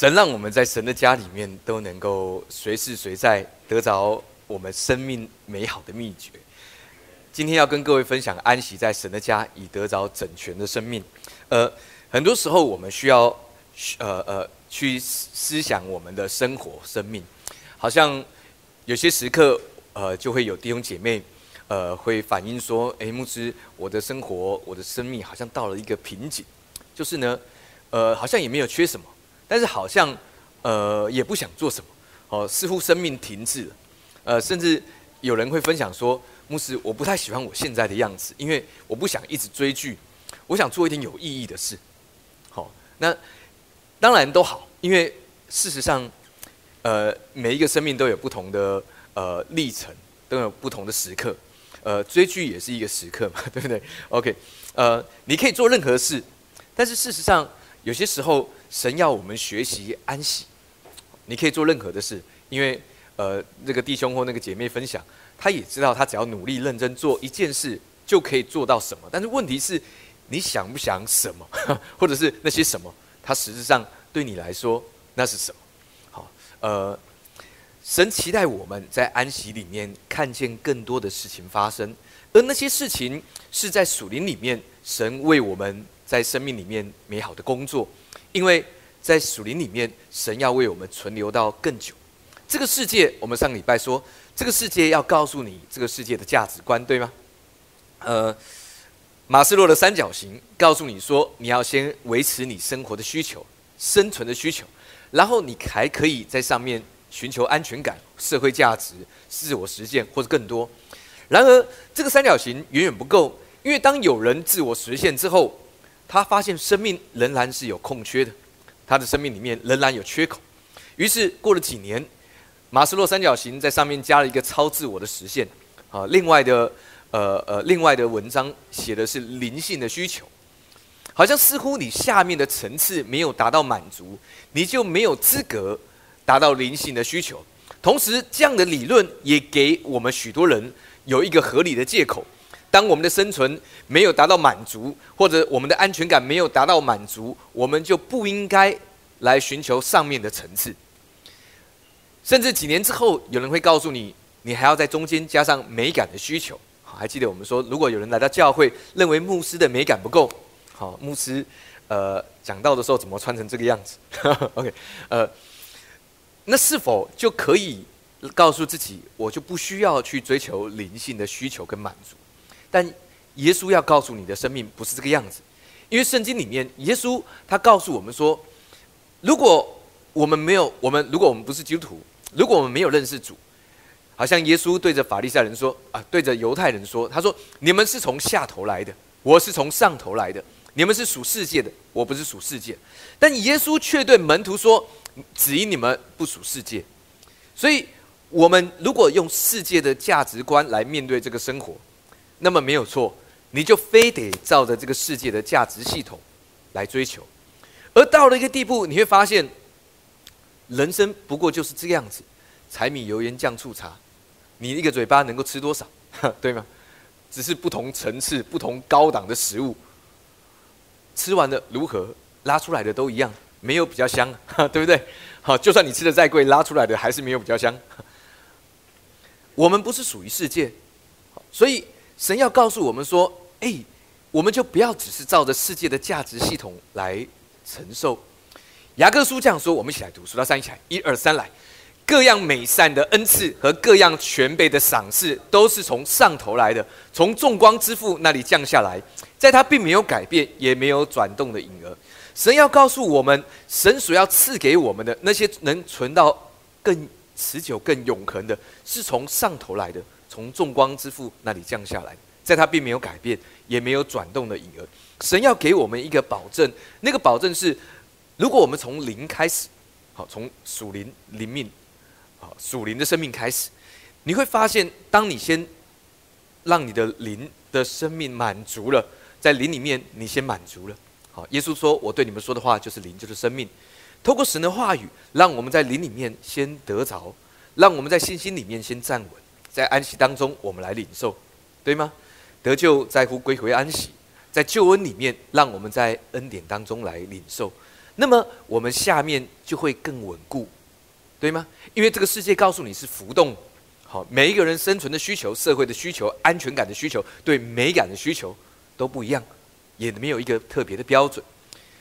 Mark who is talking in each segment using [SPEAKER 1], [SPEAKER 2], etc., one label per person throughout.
[SPEAKER 1] 神让我们在神的家里面都能够随时随在得着我们生命美好的秘诀。今天要跟各位分享安息在神的家，以得着整全的生命。呃，很多时候我们需要，呃呃，去思想我们的生活、生命。好像有些时刻，呃，就会有弟兄姐妹，呃，会反映说：“哎，牧师，我的生活、我的生命好像到了一个瓶颈，就是呢，呃，好像也没有缺什么，但是好像，呃，也不想做什么，哦，似乎生命停滞了。呃，甚至有人会分享说。”牧师，我不太喜欢我现在的样子，因为我不想一直追剧，我想做一点有意义的事。好，那当然都好，因为事实上，呃，每一个生命都有不同的呃历程，都有不同的时刻。呃，追剧也是一个时刻嘛，对不对？OK，呃，你可以做任何事，但是事实上，有些时候神要我们学习安息。你可以做任何的事，因为呃，那个弟兄或那个姐妹分享。他也知道，他只要努力认真做一件事，就可以做到什么。但是问题是，你想不想什么，或者是那些什么，它实质上对你来说那是什么？好，呃，神期待我们在安息里面看见更多的事情发生，而那些事情是在属灵里面，神为我们在生命里面美好的工作，因为在属灵里面，神要为我们存留到更久。这个世界，我们上个礼拜说。这个世界要告诉你这个世界的价值观，对吗？呃，马斯洛的三角形告诉你说，你要先维持你生活的需求、生存的需求，然后你还可以在上面寻求安全感、社会价值、自我实现或者更多。然而，这个三角形远远不够，因为当有人自我实现之后，他发现生命仍然是有空缺的，他的生命里面仍然有缺口。于是过了几年。马斯洛三角形在上面加了一个超自我的实现，啊，另外的，呃呃，另外的文章写的是灵性的需求，好像似乎你下面的层次没有达到满足，你就没有资格达到灵性的需求。同时，这样的理论也给我们许多人有一个合理的借口：当我们的生存没有达到满足，或者我们的安全感没有达到满足，我们就不应该来寻求上面的层次。甚至几年之后，有人会告诉你，你还要在中间加上美感的需求。还记得我们说，如果有人来到教会，认为牧师的美感不够，好，牧师，呃，讲到的时候怎么穿成这个样子？OK，呃，那是否就可以告诉自己，我就不需要去追求灵性的需求跟满足？但耶稣要告诉你的生命不是这个样子，因为圣经里面，耶稣他告诉我们说，如果我们没有我们，如果我们不是基督徒。如果我们没有认识主，好像耶稣对着法利赛人说：“啊，对着犹太人说，他说：你们是从下头来的，我是从上头来的。你们是属世界的，我不是属世界。但耶稣却对门徒说：只因你们不属世界，所以我们如果用世界的价值观来面对这个生活，那么没有错，你就非得照着这个世界的价值系统来追求。而到了一个地步，你会发现。”人生不过就是这个样子，柴米油盐酱醋茶，你一个嘴巴能够吃多少，对吗？只是不同层次、不同高档的食物，吃完了如何，拉出来的都一样，没有比较香，对不对？好，就算你吃的再贵，拉出来的还是没有比较香。我们不是属于世界，所以神要告诉我们说：，哎，我们就不要只是照着世界的价值系统来承受。雅各书这样说，我们一起来读，数到三一起来，一二三来。各样美善的恩赐和各样全备的赏赐，都是从上头来的，从众光之父那里降下来，在他并没有改变，也没有转动的影儿。神要告诉我们，神所要赐给我们的那些能存到更持久、更永恒的，是从上头来的，从众光之父那里降下来，在他并没有改变，也没有转动的影儿。神要给我们一个保证，那个保证是。如果我们从零开始，好，从属灵灵命，好，属灵的生命开始，你会发现，当你先让你的灵的生命满足了，在灵里面你先满足了，好，耶稣说：“我对你们说的话就是灵，就是生命。”透过神的话语，让我们在灵里面先得着，让我们在信心里面先站稳，在安息当中我们来领受，对吗？得救在乎归回安息，在救恩里面，让我们在恩典当中来领受。那么我们下面就会更稳固，对吗？因为这个世界告诉你是浮动，好，每一个人生存的需求、社会的需求、安全感的需求、对美感的需求都不一样，也没有一个特别的标准，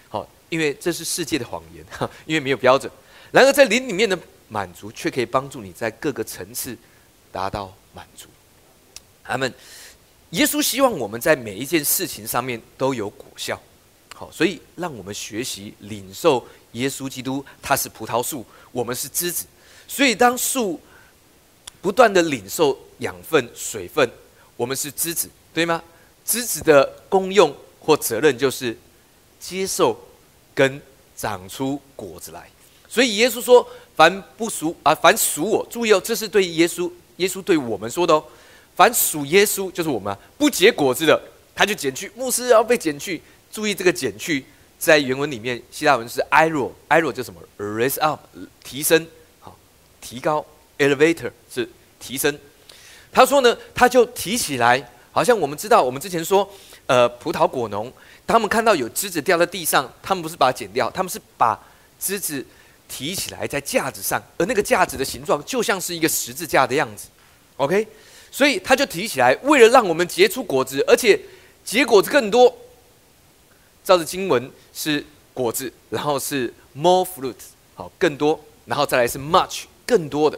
[SPEAKER 1] 好，因为这是世界的谎言，哈因为没有标准。然而在灵里面的满足，却可以帮助你在各个层次达到满足。他们，耶稣希望我们在每一件事情上面都有果效。好，所以让我们学习领受耶稣基督，他是葡萄树，我们是枝子。所以当树不断的领受养分、水分，我们是枝子，对吗？枝子的功用或责任就是接受跟长出果子来。所以耶稣说：“凡不属啊，凡属我，注意哦，这是对耶稣，耶稣对我们说的哦。凡属耶稣，就是我们不结果子的，他就剪去。牧师要被剪去。”注意这个减去，在原文里面，希腊文是 iro，iro 就什么 raise up，提升，好，提高，elevator 是提升。他说呢，他就提起来，好像我们知道，我们之前说，呃，葡萄果农，他们看到有枝子掉在地上，他们不是把它剪掉，他们是把枝子提起来在架子上，而那个架子的形状就像是一个十字架的样子，OK，所以他就提起来，为了让我们结出果子，而且结果子更多。照着经文是果子，然后是 more fruit，好更多，然后再来是 much 更多的。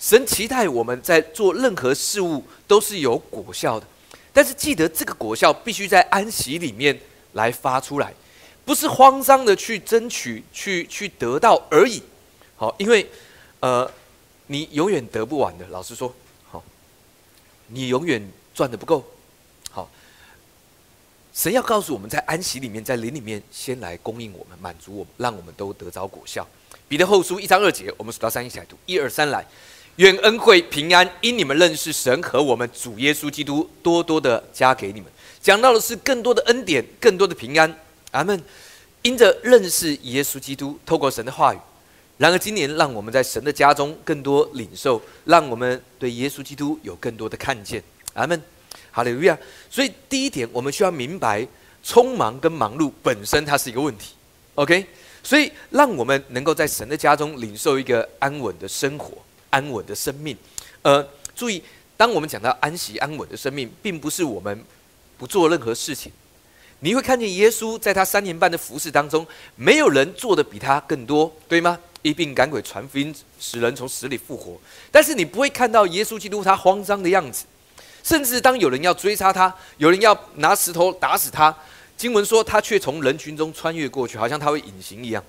[SPEAKER 1] 神期待我们在做任何事物都是有果效的，但是记得这个果效必须在安息里面来发出来，不是慌张的去争取、去去得到而已。好，因为呃，你永远得不完的。老实说，好，你永远赚的不够。好神要告诉我们在安息里面，在灵里面先来供应我们，满足我们，让我们都得着果效。彼得后书一章二节，我们数到三一起来读：一二三来，愿恩惠平安因你们认识神和我们主耶稣基督，多多的加给你们。讲到的是更多的恩典，更多的平安。阿门。因着认识耶稣基督，透过神的话语。然而今年，让我们在神的家中更多领受，让我们对耶稣基督有更多的看见。阿门。哈利路亚！所以第一点，我们需要明白，匆忙跟忙碌本身它是一个问题。OK，所以让我们能够在神的家中领受一个安稳的生活、安稳的生命。呃，注意，当我们讲到安息、安稳的生命，并不是我们不做任何事情。你会看见耶稣在他三年半的服侍当中，没有人做的比他更多，对吗？一并赶鬼、传福音、使人从死里复活。但是你不会看到耶稣基督他慌张的样子。甚至当有人要追杀他，有人要拿石头打死他，经文说他却从人群中穿越过去，好像他会隐形一样。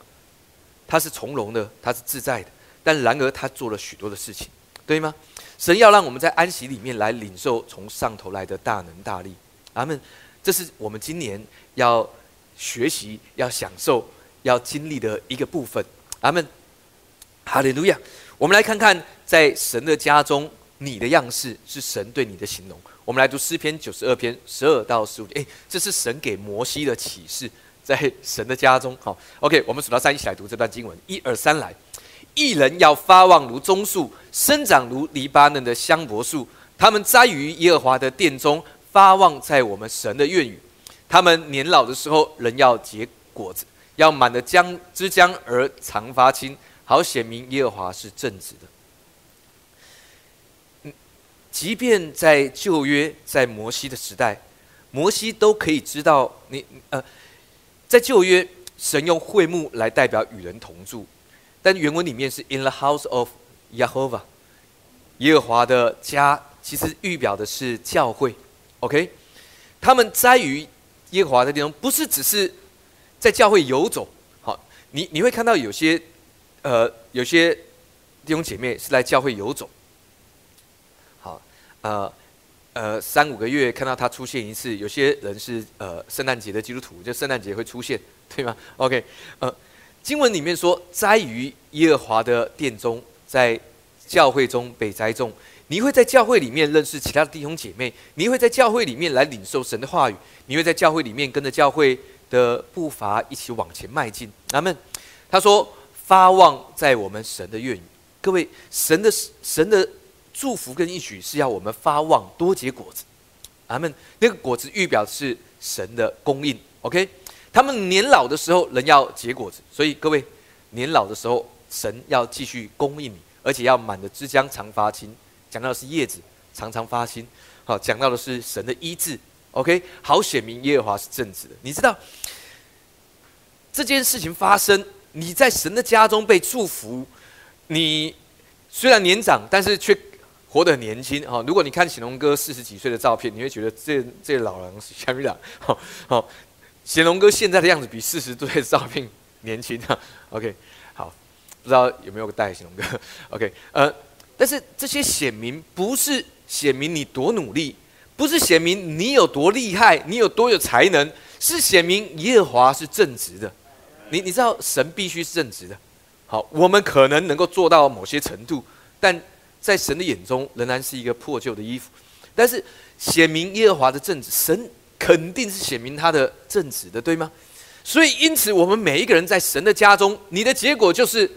[SPEAKER 1] 他是从容的，他是自在的，但然而他做了许多的事情，对吗？神要让我们在安息里面来领受从上头来的大能大力。阿门。这是我们今年要学习、要享受、要经历的一个部分。阿门。哈利路亚。我们来看看在神的家中。你的样式是神对你的形容。我们来读诗篇九十二篇十二到十五节。哎，这是神给摩西的启示，在神的家中。好，OK，我们数到三一起来读这段经文。一二三来，一人要发旺如棕树，生长如黎巴嫩的香柏树。他们栽于耶和华的殿中，发旺在我们神的愿语。他们年老的时候，人要结果子，要满的浆之浆而常发青，好显明耶和华是正直的。即便在旧约，在摩西的时代，摩西都可以知道你呃，在旧约，神用会幕来代表与人同住，但原文里面是 In the house of Yehovah，耶和华的家，其实预表的是教会。OK，他们栽于耶和华的地方，不是只是在教会游走。好，你你会看到有些呃，有些弟兄姐妹是来教会游走。好呃，呃，三五个月看到他出现一次。有些人是呃，圣诞节的基督徒，就圣诞节会出现，对吗？OK，呃，经文里面说，栽于耶和华的殿中，在教会中被栽种。你会在教会里面认识其他的弟兄姐妹，你会在教会里面来领受神的话语，你会在教会里面跟着教会的步伐一起往前迈进。阿门。他说：“发旺在我们神的愿。”各位，神的神的。祝福跟一许是要我们发旺多结果子，阿门。那个果子预表是神的供应，OK。他们年老的时候，人要结果子。所以各位，年老的时候，神要继续供应你，而且要满的枝江常发青。讲到的是叶子常常发心。好，讲到的是神的医治。OK，好显明耶和华是正直的。你知道这件事情发生，你在神的家中被祝福，你虽然年长，但是却活得很年轻。哈，如果你看显龙哥四十几岁的照片，你会觉得这这老人是夏米朗。好，好，显龙哥现在的样子比四十岁的照片年轻啊。OK，好，不知道有没有带显龙哥？OK，呃，但是这些显明不是显明你多努力。不是显明你有多厉害，你有多有才能，是显明耶和华是正直的。你你知道神必须是正直的。好，我们可能能够做到某些程度，但在神的眼中仍然是一个破旧的衣服。但是显明耶和华的正直，神肯定是显明他的正直的，对吗？所以因此，我们每一个人在神的家中，你的结果就是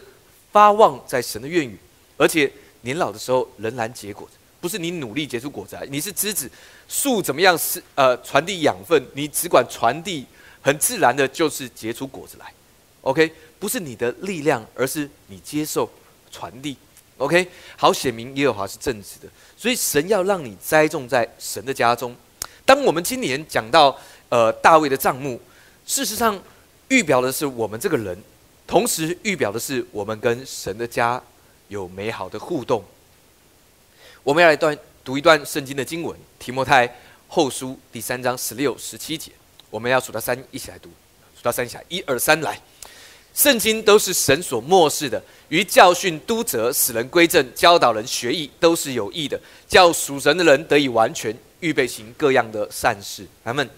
[SPEAKER 1] 发旺在神的愿语，而且年老的时候仍然结果子。不是你努力结出果子来，你是枝子，树怎么样是呃传递养分，你只管传递，很自然的就是结出果子来，OK？不是你的力量，而是你接受传递，OK？好，显明耶和华是正直的，所以神要让你栽种在神的家中。当我们今年讲到呃大卫的帐幕，事实上预表的是我们这个人，同时预表的是我们跟神的家有美好的互动。我们要来段读一段圣经的经文，《提摩太后书》第三章十六、十七节。我们要数到三，一起来读。数到三下，一二三，来。圣经都是神所漠视的，于教训、督责、使人归正、教导人学艺，都是有益的，叫属神的人得以完全，预备行各样的善事。咱们，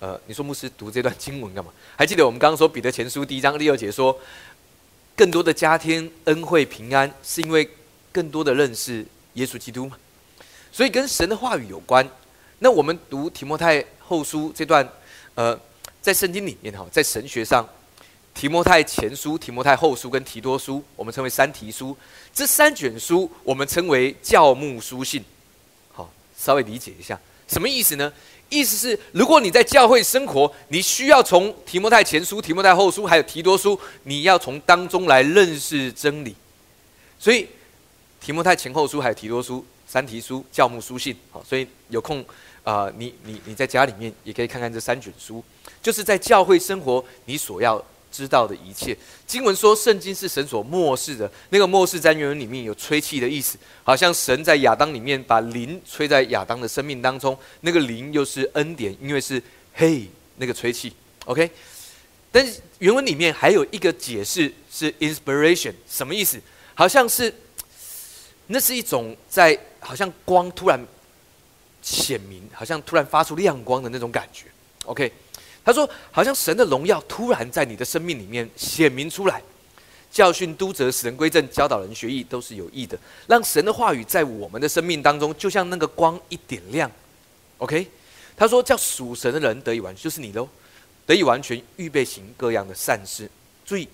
[SPEAKER 1] 呃，你说牧师读这段经文干嘛？还记得我们刚刚说彼得前书第一章第二节说，更多的加添恩惠平安，是因为更多的认识。耶稣基督嘛，所以跟神的话语有关。那我们读提摩太后书这段，呃，在圣经里面哈，在神学上，提摩太前书、提摩太后书跟提多书，我们称为三提书。这三卷书我们称为教牧书信。好，稍微理解一下，什么意思呢？意思是，如果你在教会生活，你需要从提摩太前书、提摩太后书还有提多书，你要从当中来认识真理。所以。提摩太前后书还有提多书三提书教牧书信，好，所以有空啊，你你你在家里面也可以看看这三卷书，就是在教会生活你所要知道的一切。经文说圣经是神所漠视的，那个漠视在原文里面有吹气的意思，好像神在亚当里面把灵吹在亚当的生命当中，那个灵又是恩典，因为是嘿那个吹气，OK。但是原文里面还有一个解释是 inspiration，什么意思？好像是。那是一种在好像光突然显明，好像突然发出亮光的那种感觉。OK，他说，好像神的荣耀突然在你的生命里面显明出来，教训、督责、使人归正、教导人学艺，都是有益的。让神的话语在我们的生命当中，就像那个光一点亮。OK，他说，叫属神的人得以完，就是你喽，得以完全预备行各样的善事。注意，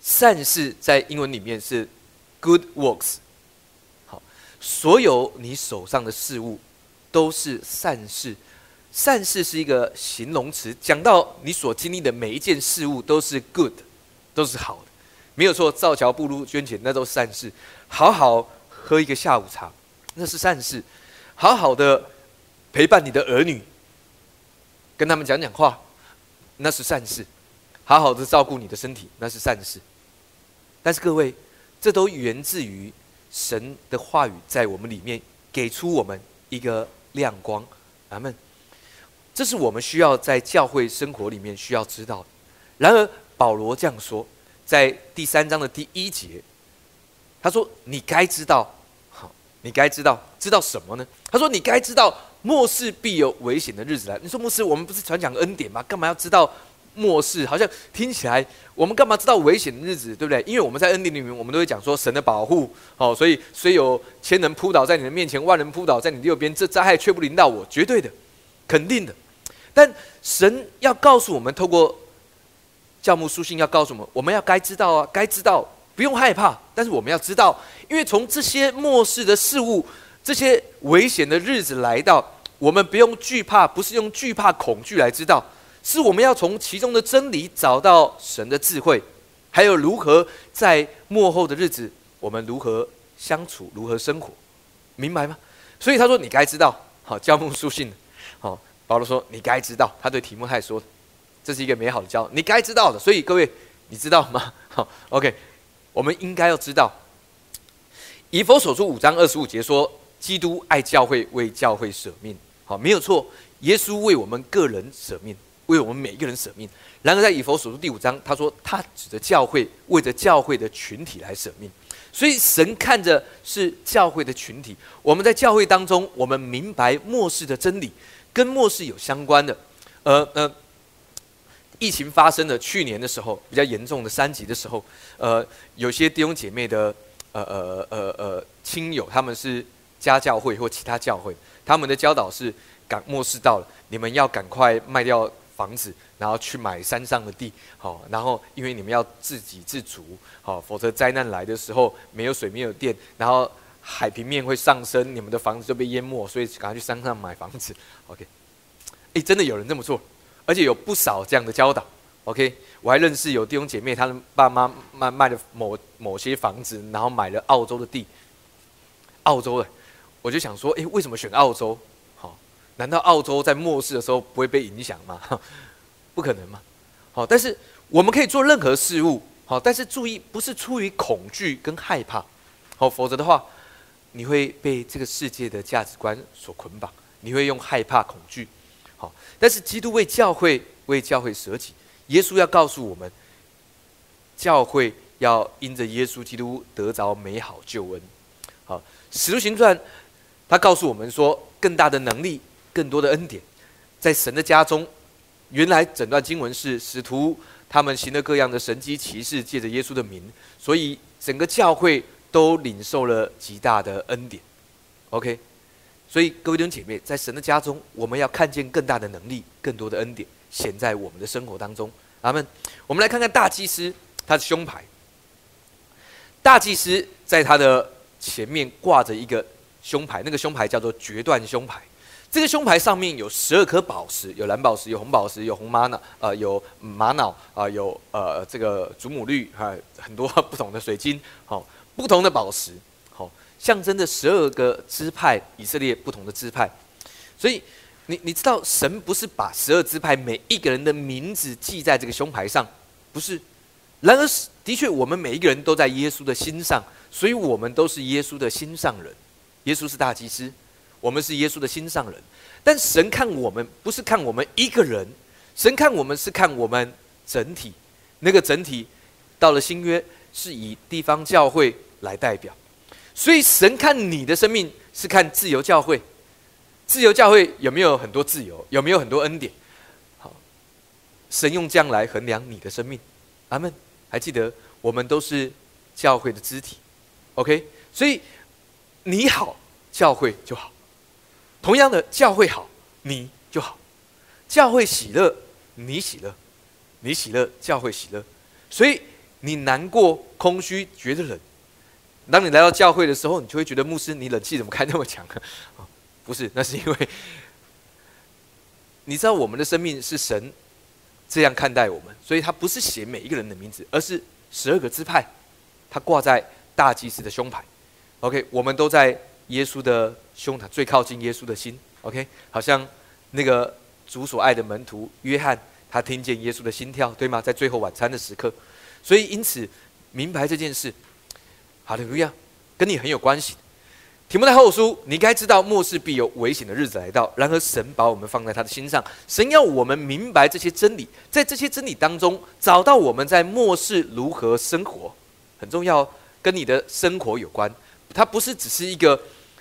[SPEAKER 1] 善事在英文里面是。Good works，好，所有你手上的事物都是善事。善事是一个形容词，讲到你所经历的每一件事物都是 good，都是好的，没有错。造桥步路捐钱，那都是善事。好好喝一个下午茶，那是善事。好好的陪伴你的儿女，跟他们讲讲话，那是善事。好好的照顾你的身体，那是善事。但是各位。这都源自于神的话语在我们里面给出我们一个亮光，阿门。这是我们需要在教会生活里面需要知道的。然而保罗这样说，在第三章的第一节，他说：“你该知道，好，你该知道，知道什么呢？”他说：“你该知道末世必有危险的日子来。”你说末世我们不是传讲恩典吗？干嘛要知道？末世好像听起来，我们干嘛知道危险的日子，对不对？因为我们在恩典里面，我们都会讲说神的保护，好，所以虽有千人扑倒在你的面前，万人扑倒在你右边，这灾害却不临到我，绝对的，肯定的。但神要告诉我们，透过教牧书信要告诉我们，我们要该知道啊，该知道，不用害怕。但是我们要知道，因为从这些末世的事物，这些危险的日子来到，我们不用惧怕，不是用惧怕、恐惧来知道。是我们要从其中的真理找到神的智慧，还有如何在幕后的日子，我们如何相处，如何生活，明白吗？所以他说你该知道，好，教牧书信，好，保罗说你该知道，他对提摩太说，这是一个美好的教，你该知道的。所以各位，你知道吗？好，OK，我们应该要知道。以佛所书五章二十五节说，基督爱教会，为教会舍命。好，没有错，耶稣为我们个人舍命，为我们每一个人舍命。然而在以佛所书第五章，他说他指着教会，为着教会的群体来舍命。所以神看着是教会的群体。我们在教会当中，我们明白末世的真理，跟末世有相关的。呃呃，疫情发生的去年的时候，比较严重的三级的时候，呃，有些弟兄姐妹的。呃呃呃呃，亲友他们是家教会或其他教会，他们的教导是赶末世到了，你们要赶快卖掉房子，然后去买山上的地，好，然后因为你们要自给自足，好，否则灾难来的时候没有水没有电，然后海平面会上升，你们的房子就被淹没，所以赶快去山上买房子。OK，哎，真的有人这么做，而且有不少这样的教导。OK。我还认识有弟兄姐妹，他的爸妈卖卖了某某些房子，然后买了澳洲的地。澳洲的，我就想说，诶，为什么选澳洲？好，难道澳洲在末世的时候不会被影响吗？不可能嘛。好，但是我们可以做任何事物，好，但是注意，不是出于恐惧跟害怕，好，否则的话，你会被这个世界的价值观所捆绑，你会用害怕、恐惧。好，但是基督为教会，为教会舍己。耶稣要告诉我们，教会要因着耶稣基督得着美好救恩。好，《使徒行传》他告诉我们说，更大的能力、更多的恩典，在神的家中。原来整段经文是使徒他们行了各样的神迹奇事，借着耶稣的名，所以整个教会都领受了极大的恩典。OK，所以各位弟兄姐妹，在神的家中，我们要看见更大的能力、更多的恩典显在我们的生活当中。阿门。我们来看看大祭司他的胸牌。大祭司在他的前面挂着一个胸牌，那个胸牌叫做决断胸牌。这个胸牌上面有十二颗宝石，有蓝宝石，有红宝石，有红玛瑙，呃，有玛瑙，啊，有呃这个祖母绿，哈，很多不同的水晶，好，不同的宝石，好，象征着十二个支派以色列不同的支派，所以。你你知道神不是把十二支派每一个人的名字记在这个胸牌上，不是。然而，的确，我们每一个人都在耶稣的心上，所以我们都是耶稣的心上人。耶稣是大祭司，我们是耶稣的心上人。但神看我们不是看我们一个人，神看我们是看我们整体。那个整体到了新约是以地方教会来代表，所以神看你的生命是看自由教会。自由教会有没有很多自由？有没有很多恩典？好，神用这样来衡量你的生命。阿门。还记得我们都是教会的肢体，OK？所以你好，教会就好；同样的，教会好，你就好。教会喜乐，你喜乐；你喜乐，教会喜乐。所以你难过、空虚、觉得冷，当你来到教会的时候，你就会觉得牧师，你冷气怎么开那么强啊？不是，那是因为你知道我们的生命是神这样看待我们，所以他不是写每一个人的名字，而是十二个支派，他挂在大祭司的胸牌。OK，我们都在耶稣的胸膛最靠近耶稣的心。OK，好像那个主所爱的门徒约翰，他听见耶稣的心跳，对吗？在最后晚餐的时刻，所以因此明白这件事，好的，路亚，跟你很有关系。提摩太后书，你该知道末世必有危险的日子来到。然而，神把我们放在他的心上，神要我们明白这些真理，在这些真理当中找到我们在末世如何生活，很重要，跟你的生活有关。它不是只是一个，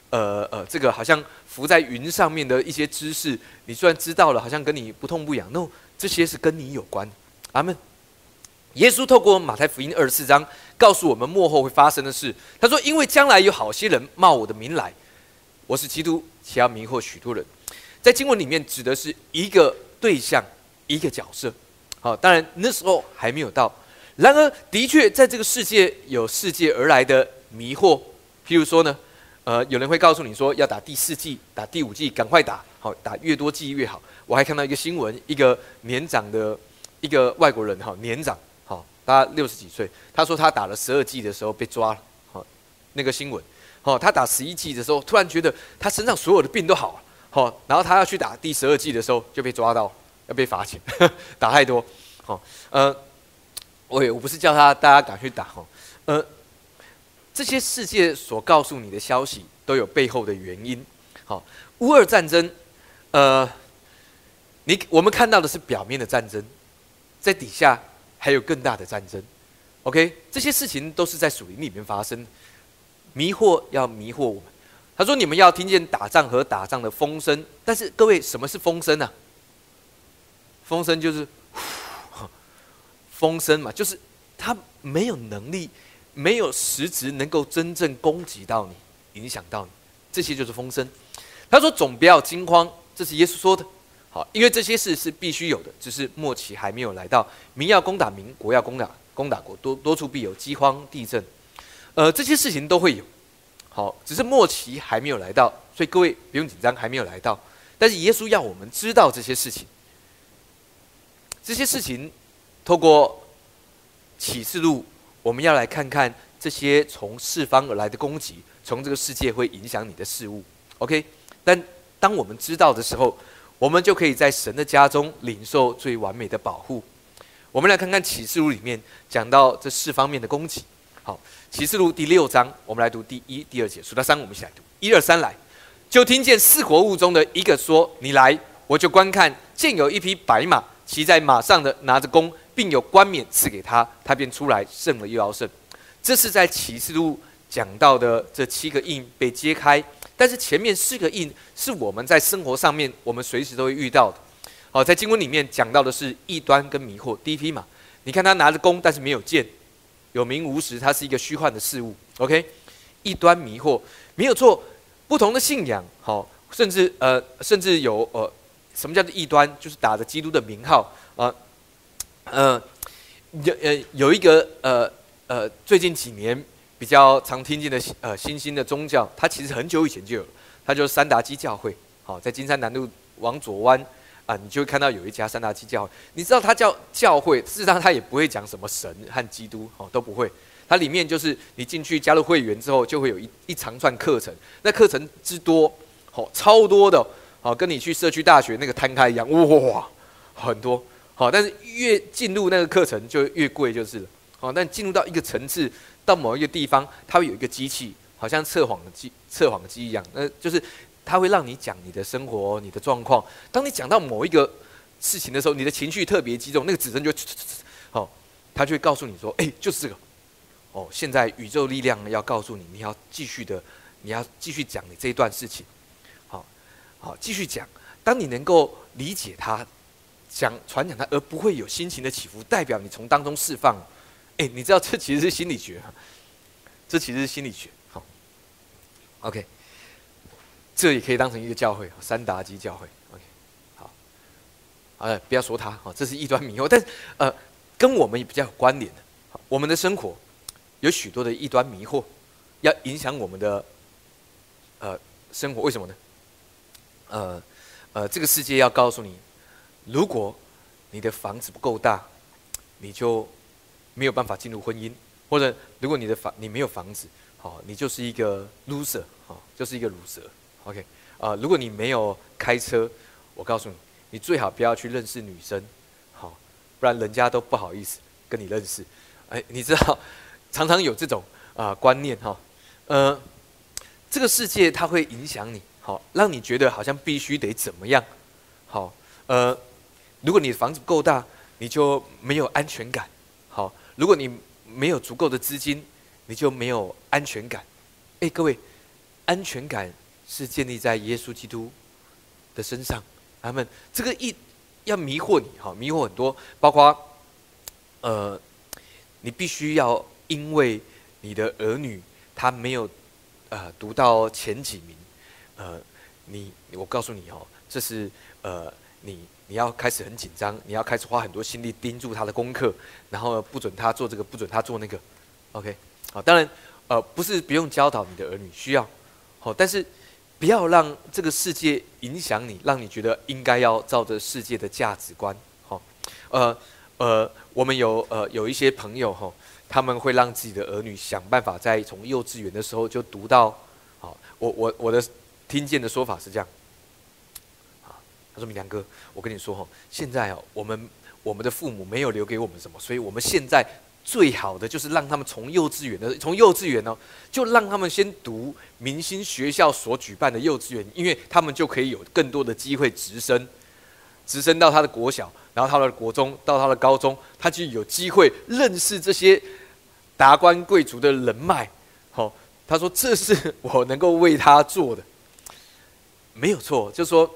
[SPEAKER 1] 呃呃，这个好像浮在云上面的一些知识，你虽然知道了，好像跟你不痛不痒。no，这些是跟你有关。阿门。耶稣透过马太福音二十四章。告诉我们幕后会发生的事。他说：“因为将来有好些人冒我的名来，我是基督，且要迷惑许多人。”在经文里面指的是一个对象、一个角色。好，当然那时候还没有到。然而，的确在这个世界有世界而来的迷惑。譬如说呢，呃，有人会告诉你说要打第四剂、打第五剂，赶快打，好，打越多剂越好。我还看到一个新闻，一个年长的一个外国人，哈，年长，他六十几岁，他说他打了十二剂的时候被抓了，好，那个新闻，好，他打十一剂的时候，突然觉得他身上所有的病都好了，好，然后他要去打第十二剂的时候就被抓到，要被罚钱，打太多，好，呃，我也我不是叫他大家赶去打，哈，呃，这些世界所告诉你的消息都有背后的原因，好，乌二战争，呃。你我们看到的是表面的战争，在底下还有更大的战争。OK，这些事情都是在属灵里面发生，迷惑要迷惑我们。他说：“你们要听见打仗和打仗的风声，但是各位，什么是风声呢？风声就是 风声嘛，就是他没有能力，没有实质能够真正攻击到你，影响到你，这些就是风声。”他说：“总不要惊慌。”这是耶稣说的。好，因为这些事是必须有的，只是末期还没有来到。民要攻打民，国要攻打攻打国，多多处必有饥荒、地震，呃，这些事情都会有。好，只是末期还没有来到，所以各位不用紧张，还没有来到。但是耶稣要我们知道这些事情，这些事情透过启示录，我们要来看看这些从四方而来的攻击，从这个世界会影响你的事物。OK，但当我们知道的时候。我们就可以在神的家中领受最完美的保护。我们来看看启示录里面讲到这四方面的攻击。好，启示录第六章，我们来读第一、第二节，数到三，我们一起来读。一二三，来，就听见四活物中的一个说：“你来，我就观看，见有一匹白马，骑在马上的拿着弓，并有冠冕赐给他，他便出来胜了又要胜。”这是在启示录讲到的这七个印被揭开。但是前面四个印是我们在生活上面，我们随时都会遇到的。好，在经文里面讲到的是异端跟迷惑。第一批嘛，你看他拿着弓，但是没有剑，有名无实，它是一个虚幻的事物。OK，异端迷惑没有错，不同的信仰，好，甚至呃，甚至有呃，什么叫做异端？就是打着基督的名号啊，呃，有呃有一个呃呃，最近几年。比较常听见的呃新兴的宗教，它其实很久以前就有，它就是三达基教会。好，在金山南路往左弯啊，你就会看到有一家三达基教会。你知道它叫教会，事实上它也不会讲什么神和基督，哦都不会。它里面就是你进去加入会员之后，就会有一一长串课程。那课程之多，好超多的，好跟你去社区大学那个摊开一样，哇，很多。好，但是越进入那个课程就越贵就是了。好，但进入到一个层次。到某一个地方，它会有一个机器，好像测谎的机、测谎机一样。那就是它会让你讲你的生活、你的状况。当你讲到某一个事情的时候，你的情绪特别激动，那个指针就，好，它就会告诉你说：“哎，就是这个。”哦，现在宇宙力量要告诉你，你要继续的，你要继续讲你这一段事情。好，好，继续讲。当你能够理解它，讲传讲它，而不会有心情的起伏，代表你从当中释放。哎，你知道这其实是心理学，这其实是心理学。好，OK，这也可以当成一个教会，三达基教会。OK，好，哎，不要说他，好，这是异端迷惑，但是呃，跟我们也比较有关联的。我们的生活有许多的异端迷惑，要影响我们的呃生活，为什么呢？呃呃，这个世界要告诉你，如果你的房子不够大，你就。没有办法进入婚姻，或者如果你的房你没有房子，好，你就是一个 loser，好，就是一个 loser。OK，啊，如果你没有开车，我告诉你，你最好不要去认识女生，好，不然人家都不好意思跟你认识。哎，你知道，常常有这种啊观念哈，呃，这个世界它会影响你，好，让你觉得好像必须得怎么样，好，呃，如果你的房子够大，你就没有安全感，如果你没有足够的资金，你就没有安全感。哎，各位，安全感是建立在耶稣基督的身上。他们这个一要迷惑你，哈，迷惑很多，包括呃，你必须要因为你的儿女他没有呃读到前几名，呃，你我告诉你哦，这是呃你。你要开始很紧张，你要开始花很多心力盯住他的功课，然后不准他做这个，不准他做那个。OK，好，当然，呃，不是不用教导你的儿女，需要，好，但是不要让这个世界影响你，让你觉得应该要照着世界的价值观。好，呃呃，我们有呃有一些朋友哈，他们会让自己的儿女想办法在从幼稚园的时候就读到，好，我我我的听见的说法是这样。说：“明良哥，我跟你说哈，现在哦，我们我们的父母没有留给我们什么，所以我们现在最好的就是让他们从幼稚园的从幼稚园呢，就让他们先读明星学校所举办的幼稚园，因为他们就可以有更多的机会直升，直升到他的国小，然后他的国中，到他的高中，他就有机会认识这些达官贵族的人脉。好，他说这是我能够为他做的，没有错，就说。”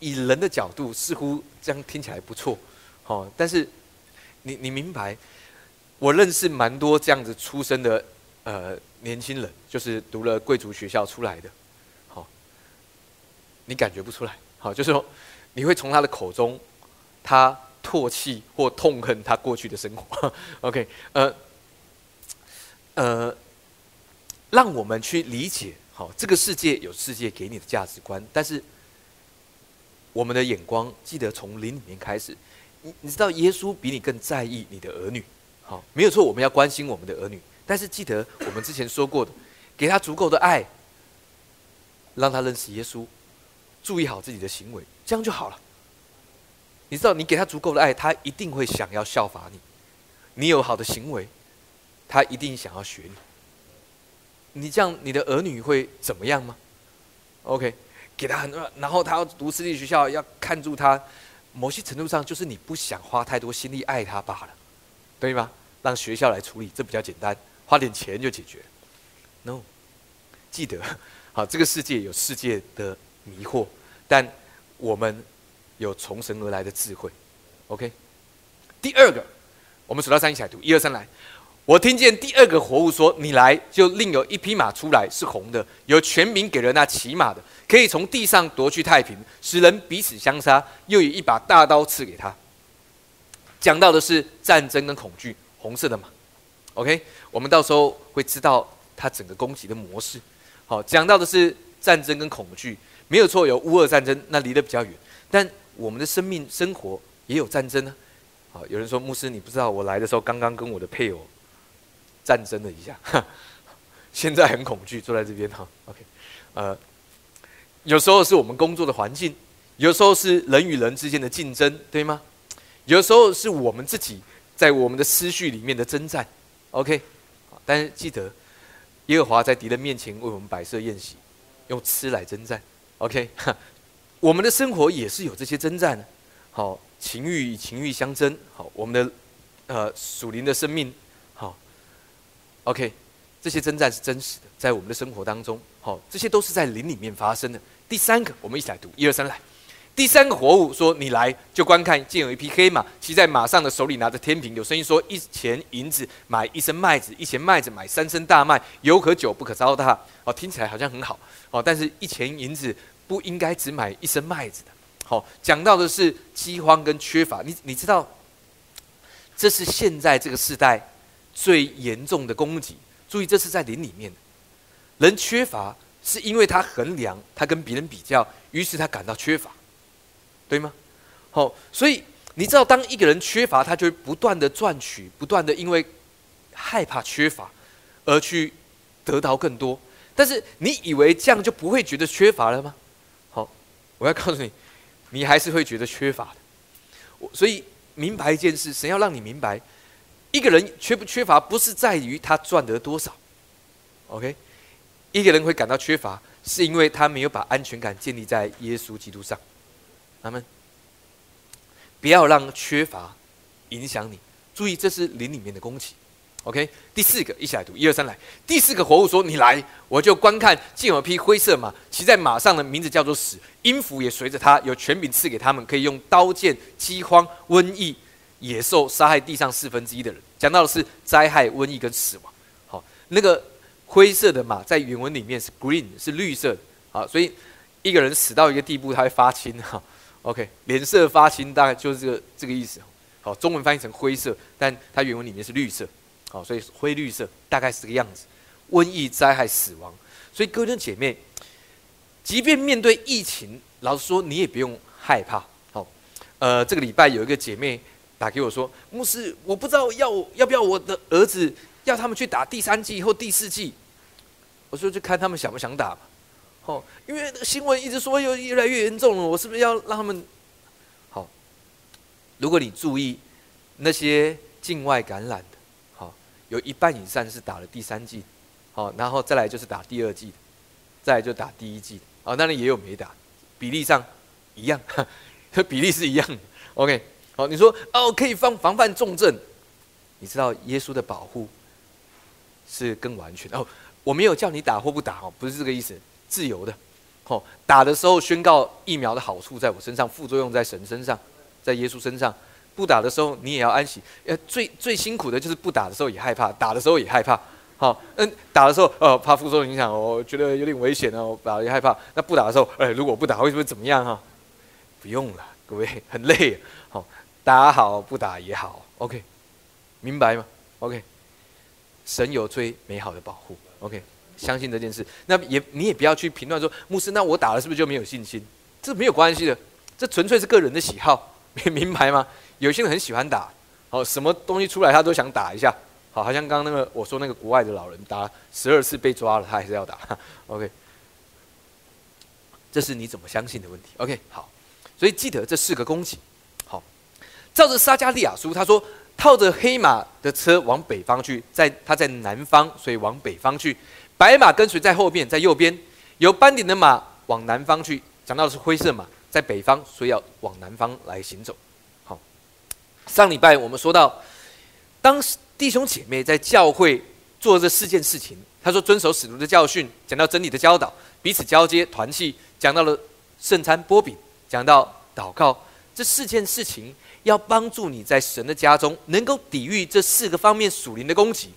[SPEAKER 1] 以人的角度，似乎这样听起来不错，好，但是你你明白，我认识蛮多这样子出身的呃年轻人，就是读了贵族学校出来的，好，你感觉不出来，好，就是说你会从他的口中，他唾弃或痛恨他过去的生活，OK，呃呃，让我们去理解，好，这个世界有世界给你的价值观，但是。我们的眼光记得从灵里面开始，你你知道耶稣比你更在意你的儿女，好，没有错，我们要关心我们的儿女，但是记得我们之前说过的，给他足够的爱，让他认识耶稣，注意好自己的行为，这样就好了。你知道，你给他足够的爱，他一定会想要效法你，你有好的行为，他一定想要学你。你这样，你的儿女会怎么样吗？OK。给他很多，然后他要读私立学校，要看住他，某些程度上就是你不想花太多心力爱他罢了，对吗？让学校来处理，这比较简单，花点钱就解决。No，记得，好，这个世界有世界的迷惑，但我们有从神而来的智慧。OK，第二个，我们数到三一起来读，一二三来。我听见第二个活物说：“你来，就另有一匹马出来，是红的，有权柄给了那骑马的，可以从地上夺去太平，使人彼此相杀，又以一把大刀赐给他。”讲到的是战争跟恐惧，红色的马。OK，我们到时候会知道它整个攻击的模式。好，讲到的是战争跟恐惧，没有错，有乌俄战争，那离得比较远，但我们的生命生活也有战争呢。好，有人说牧师，你不知道我来的时候刚刚跟我的配偶。战争了一下，现在很恐惧，坐在这边哈。OK，呃，有时候是我们工作的环境，有时候是人与人之间的竞争，对吗？有时候是我们自己在我们的思绪里面的征战。OK，但是记得，耶和华在敌人面前为我们摆设宴席，用吃来征战。OK，我们的生活也是有这些征战的。好，情欲与情欲相争。好，我们的呃属灵的生命。OK，这些征战是真实的，在我们的生活当中，好，这些都是在林里面发生的。第三个，我们一起来读，一二三来。第三个活物说：“你来，就观看，见有一匹黑马，骑在马上的手里拿着天平，有声音说：一钱银子买一升麦子，一钱麦子买三升大麦，油和酒不可糟蹋。”哦，听起来好像很好，哦，但是一钱银子不应该只买一升麦子的。好，讲到的是饥荒跟缺乏。你你知道，这是现在这个时代。最严重的攻击，注意，这是在林里面。人缺乏，是因为他衡量，他跟别人比较，于是他感到缺乏，对吗？好，所以你知道，当一个人缺乏，他就会不断的赚取，不断的因为害怕缺乏而去得到更多。但是你以为这样就不会觉得缺乏了吗？好，我要告诉你，你还是会觉得缺乏的。所以明白一件事，神要让你明白。一个人缺不缺乏，不是在于他赚得多少，OK？一个人会感到缺乏，是因为他没有把安全感建立在耶稣基督上。他们不要让缺乏影响你。注意，这是灵里面的攻击，OK？第四个，一起来读，一二三，来。第四个活物说：“你来，我就观看，见有匹灰色马，骑在马上的名字叫做死，音符也随着他，有权柄赐给他们，可以用刀剑、饥荒、瘟疫。”野兽杀害地上四分之一的人，讲到的是灾害、瘟疫跟死亡。好，那个灰色的马在原文里面是 green，是绿色的。好，所以一个人死到一个地步，他会发青。哈，OK，脸色发青，大概就是这个这个意思。好，中文翻译成灰色，但它原文里面是绿色。好，所以灰绿色大概是这个样子。瘟疫、灾害、死亡，所以各位的姐妹，即便面对疫情，老实说，你也不用害怕。好，呃，这个礼拜有一个姐妹打给我说：“牧师，我不知道要要不要我的儿子要他们去打第三季或第四季。”我说：“就看他们想不想打嘛。”哦，因为新闻一直说又越来越严重了，我是不是要让他们？好，如果你注意那些境外感染的，好，有一半以上是打了第三季，好，然后再来就是打第二季，再来就打第一季，哦，当然也有没打，比例上一样，比例是一样的。OK，好，你说哦可以防防范重症，你知道耶稣的保护是更完全哦，我没有叫你打或不打哦，不是这个意思。自由的，哦，打的时候宣告疫苗的好处在我身上，副作用在神身上，在耶稣身上。不打的时候你也要安息。呃，最最辛苦的就是不打的时候也害怕，打的时候也害怕。好，嗯，打的时候呃怕副作用影响，我觉得有点危险哦，打也害怕。那不打的时候，哎，如果不打会不会怎么样哈？不用了，各位很累。打好不打也好，OK，明白吗？OK，神有最美好的保护，OK。相信这件事，那也你也不要去评论说牧师，那我打了是不是就没有信心？这没有关系的，这纯粹是个人的喜好，明白吗？有些人很喜欢打，好，什么东西出来他都想打一下，好，好像刚刚那个我说那个国外的老人打十二次被抓了，他还是要打。OK，这是你怎么相信的问题。OK，好，所以记得这四个攻击。照着撒加利亚书，他说套着黑马的车往北方去，在他在南方，所以往北方去。白马跟随在后面，在右边有斑点的马往南方去，讲到的是灰色马在北方，所以要往南方来行走。好，上礼拜我们说到，当弟兄姐妹在教会做这四件事情，他说遵守使徒的教训，讲到真理的教导，彼此交接团契，讲到了圣餐波饼，讲到祷告，这四件事情要帮助你在神的家中能够抵御这四个方面属灵的攻击。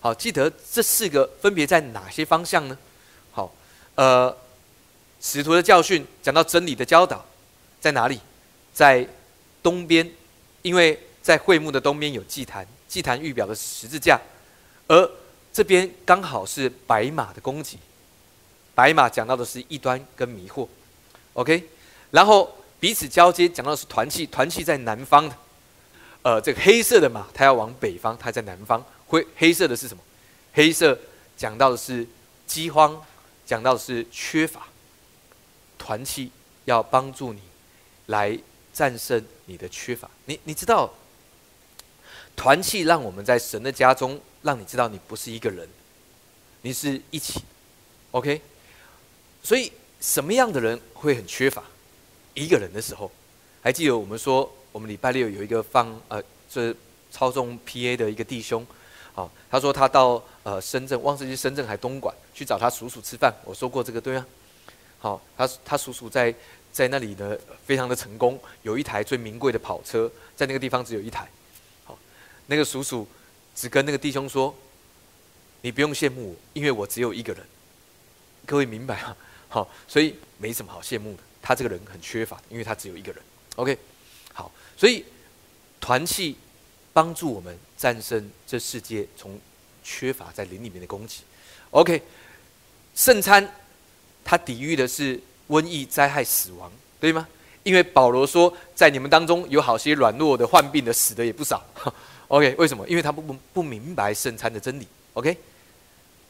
[SPEAKER 1] 好，记得这四个分别在哪些方向呢？好，呃，使徒的教训讲到真理的教导在哪里？在东边，因为在会幕的东边有祭坛，祭坛预表的十字架，而这边刚好是白马的攻击，白马讲到的是异端跟迷惑，OK，然后彼此交接讲到是团契，团契在南方的，呃，这个黑色的马它要往北方，它在南方。灰黑色的是什么？黑色讲到的是饥荒，讲到的是缺乏。团契要帮助你来战胜你的缺乏。你你知道，团契让我们在神的家中，让你知道你不是一个人，你是一起。OK，所以什么样的人会很缺乏？一个人的时候，还记得我们说，我们礼拜六有一个放呃，这操纵 PA 的一个弟兄。好，他说他到呃深圳，忘记去深圳还东莞去找他叔叔吃饭。我说过这个对啊。好，他他叔叔在在那里呢，非常的成功，有一台最名贵的跑车，在那个地方只有一台。好，那个叔叔只跟那个弟兄说：“你不用羡慕我，因为我只有一个人。”各位明白啊？好，所以没什么好羡慕的。他这个人很缺乏，因为他只有一个人。OK，好，所以团契。帮助我们战胜这世界从缺乏在灵里面的攻击。OK，圣餐它抵御的是瘟疫、灾害、死亡，对吗？因为保罗说，在你们当中有好些软弱的、患病的、死的也不少。OK，为什么？因为他不不不明白圣餐的真理。OK，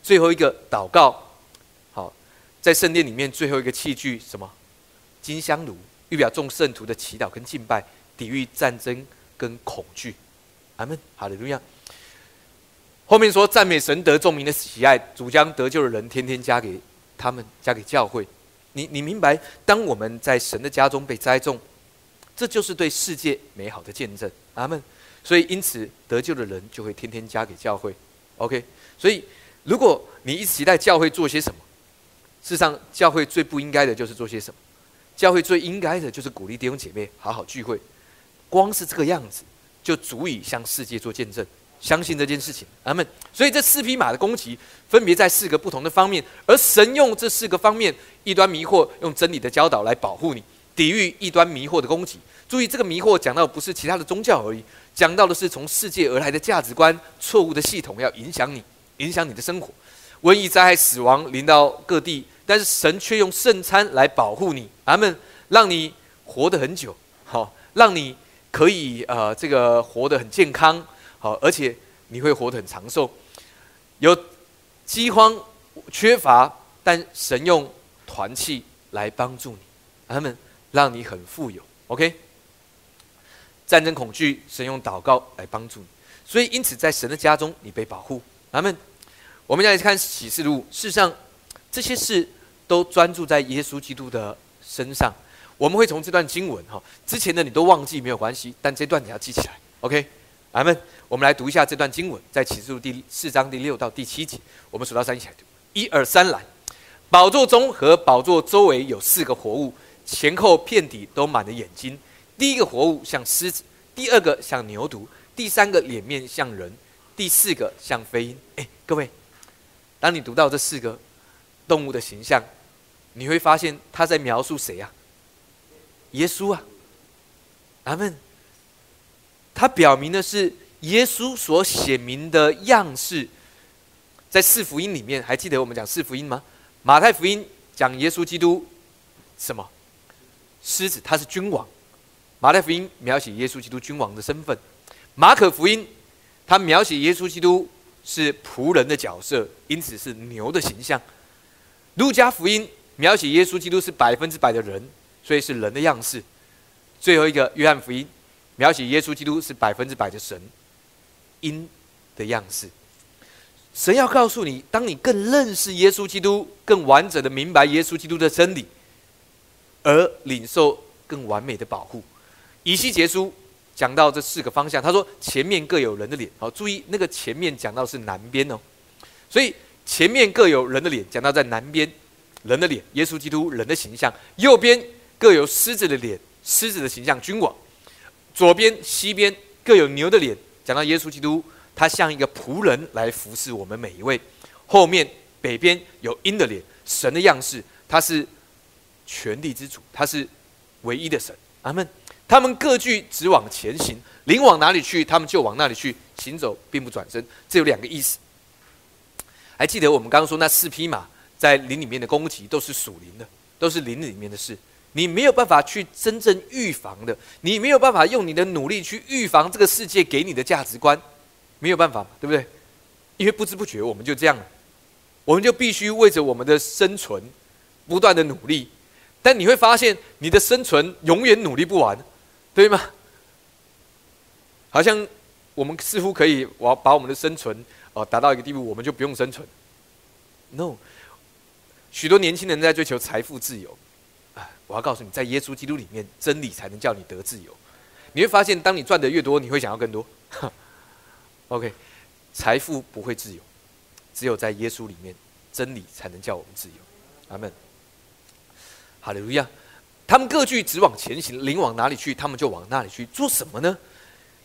[SPEAKER 1] 最后一个祷告，好，在圣殿里面最后一个器具什么？金香炉，预表众圣徒的祈祷跟敬拜，抵御战争跟恐惧。阿门，哈利，路亚。后面说赞美神得众民的喜爱，主将得救的人天天加给他们，加给教会。你你明白，当我们在神的家中被栽种，这就是对世界美好的见证。阿门。所以因此得救的人就会天天加给教会。OK。所以如果你一直期待教会做些什么，事实上教会最不应该的就是做些什么。教会最应该的就是鼓励弟兄姐妹好好聚会。光是这个样子。就足以向世界做见证，相信这件事情，阿门。所以这四匹马的攻击分别在四个不同的方面，而神用这四个方面，异端迷惑用真理的教导来保护你，抵御异端迷惑的攻击。注意，这个迷惑讲到不是其他的宗教而已，讲到的是从世界而来的价值观、错误的系统要影响你，影响你的生活。瘟疫、灾害、死亡临到各地，但是神却用圣餐来保护你，阿门，让你活得很久，好，让你可以呃这个活得很健康，好，而且你会活得很长寿。有饥荒、缺乏，但神用团契来帮助你，阿门，让你很富有。OK，战争恐惧，神用祷告来帮助你，所以因此在神的家中，你被保护，阿门。我们再来看启示录，事实上这些事都专注在耶稣基督的身上。我们会从这段经文哈，之前的你都忘记没有关系，但这段你要记起来。OK，阿门。我们来读一下这段经文，在启示录第四章第六到第七节，我们数到三一起来读，一二三来。宝座中和宝座周围有四个活物，前后遍底都满了眼睛。第一个活物像狮子，第二个像牛犊，第三个脸面像人，第四个像飞鹰。哎，各位。当你读到这四个动物的形象，你会发现他在描述谁呀？耶稣啊，阿门。他表明的是耶稣所显明的样式，在四福音里面，还记得我们讲四福音吗？马太福音讲耶稣基督什么？狮子，他是君王。马太福音描写耶稣基督君王的身份。马可福音他描写耶稣基督。是仆人的角色，因此是牛的形象。路加福音描写耶稣基督是百分之百的人，所以是人的样式。最后一个约翰福音描写耶稣基督是百分之百的神，鹰的样式。神要告诉你，当你更认识耶稣基督，更完整的明白耶稣基督的真理，而领受更完美的保护。以西结书。讲到这四个方向，他说前面各有人的脸，好注意那个前面讲到是南边哦，所以前面各有人的脸，讲到在南边人的脸，耶稣基督人的形象；右边各有狮子的脸，狮子的形象，君王；左边西边各有牛的脸，讲到耶稣基督，他像一个仆人来服侍我们每一位；后面北边有鹰的脸，神的样式，他是全地之主，他是唯一的神，阿门。他们各具直往前行，灵往哪里去，他们就往那里去行走，并不转身。这有两个意思。还记得我们刚刚说那四匹马在林里面的攻击，都是属灵的，都是林里面的事。你没有办法去真正预防的，你没有办法用你的努力去预防这个世界给你的价值观，没有办法嘛，对不对？因为不知不觉我们就这样了，我们就必须为着我们的生存不断的努力。但你会发现，你的生存永远努力不完。对吗？好像我们似乎可以，我把我们的生存哦达到一个地步，我们就不用生存。No，许多年轻人在追求财富自由啊！我要告诉你，在耶稣基督里面，真理才能叫你得自由。你会发现，当你赚的越多，你会想要更多。OK，财富不会自由，只有在耶稣里面，真理才能叫我们自由。阿门。哈利路亚。他们各具直往前行，灵往哪里去，他们就往那里去做什么呢？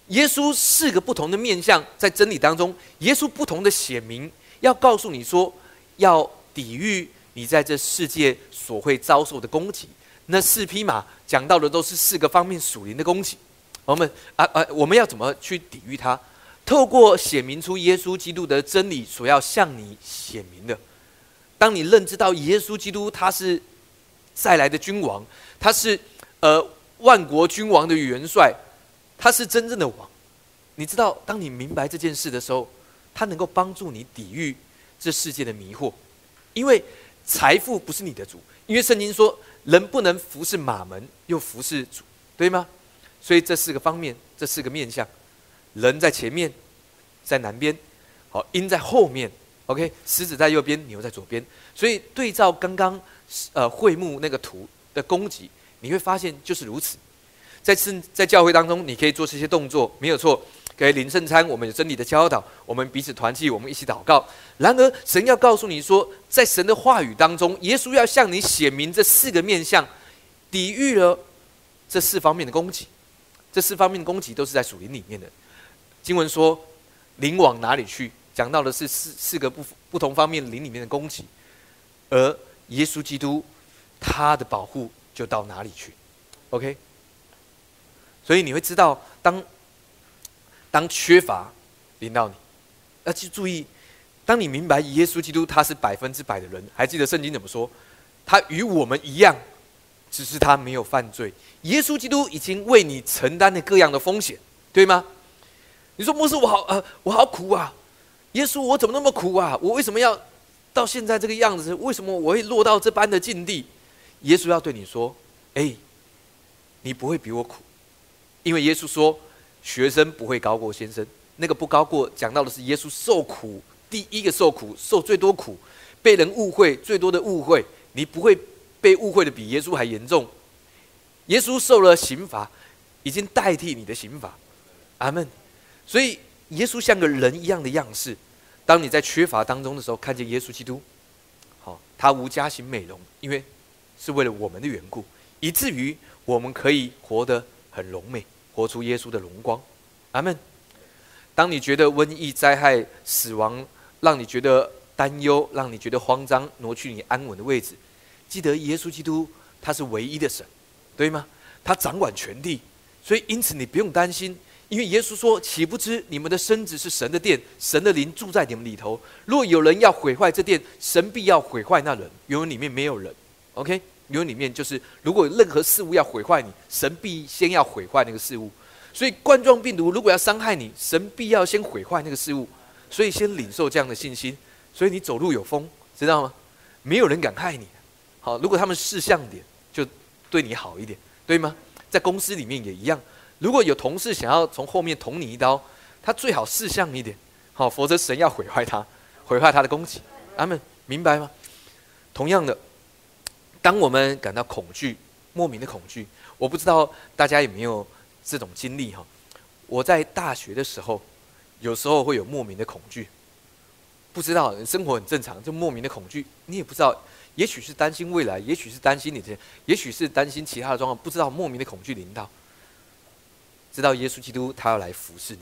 [SPEAKER 1] 耶稣四个不同的面相，在真理当中，耶稣不同的显明，要告诉你说，要抵御你在这世界所会遭受的攻击。那四匹马讲到的都是四个方面属灵的攻击。我们啊啊，我们要怎么去抵御它？透过写明出耶稣基督的真理所要向你显明的。当你认知到耶稣基督他是再来的君王。他是，呃，万国君王的元帅，他是真正的王。你知道，当你明白这件事的时候，他能够帮助你抵御这世界的迷惑，因为财富不是你的主。因为圣经说，人不能服侍马门又服侍主，对吗？所以这四个方面，这四个面相，人在前面，在南边，好，鹰在后面，OK，狮子在右边，牛在左边。所以对照刚刚呃会幕那个图。的攻击，你会发现就是如此。在圣在教会当中，你可以做这些动作，没有错。给领圣餐，我们有真理的教导，我们彼此团契，我们一起祷告。然而，神要告诉你说，在神的话语当中，耶稣要向你显明这四个面相，抵御了这四方面的攻击。这四方面的攻击都是在属灵里面的。经文说，灵往哪里去？讲到的是四四个不不同方面灵里面的攻击，而耶稣基督。他的保护就到哪里去，OK？所以你会知道，当当缺乏临到你，要去注意，当你明白耶稣基督他是百分之百的人，还记得圣经怎么说？他与我们一样，只是他没有犯罪。耶稣基督已经为你承担了各样的风险，对吗？你说牧师，我好呃，我好苦啊！耶稣，我怎么那么苦啊？我为什么要到现在这个样子？为什么我会落到这般的境地？耶稣要对你说：“哎，你不会比我苦，因为耶稣说，学生不会高过先生。那个不高过，讲到的是耶稣受苦，第一个受苦，受最多苦，被人误会最多的误会。你不会被误会的比耶稣还严重。耶稣受了刑罚，已经代替你的刑罚。阿门。所以耶稣像个人一样的样式。当你在缺乏当中的时候，看见耶稣基督，好，他无家型美容，因为。是为了我们的缘故，以至于我们可以活得很荣美，活出耶稣的荣光。阿门。当你觉得瘟疫、灾害、死亡让你觉得担忧，让你觉得慌张，挪去你安稳的位置，记得耶稣基督他是唯一的神，对吗？他掌管全地，所以因此你不用担心，因为耶稣说：“岂不知你们的身子是神的殿，神的灵住在你们里头。若有人要毁坏这殿，神必要毁坏那人，因为里面没有人。” OK，因为里面就是，如果任何事物要毁坏你，神必先要毁坏那个事物。所以冠状病毒如果要伤害你，神必要先毁坏那个事物。所以先领受这样的信心。所以你走路有风，知道吗？没有人敢害你。好，如果他们识相点，就对你好一点，对吗？在公司里面也一样。如果有同事想要从后面捅你一刀，他最好识相一点，好，否则神要毁坏他，毁坏他的攻击。阿门，明白吗？同样的。当我们感到恐惧，莫名的恐惧，我不知道大家有没有这种经历哈？我在大学的时候，有时候会有莫名的恐惧，不知道生活很正常，就莫名的恐惧，你也不知道，也许是担心未来，也许是担心你这，也许是担心其他的状况，不知道莫名的恐惧临到，知道耶稣基督他要来服侍你，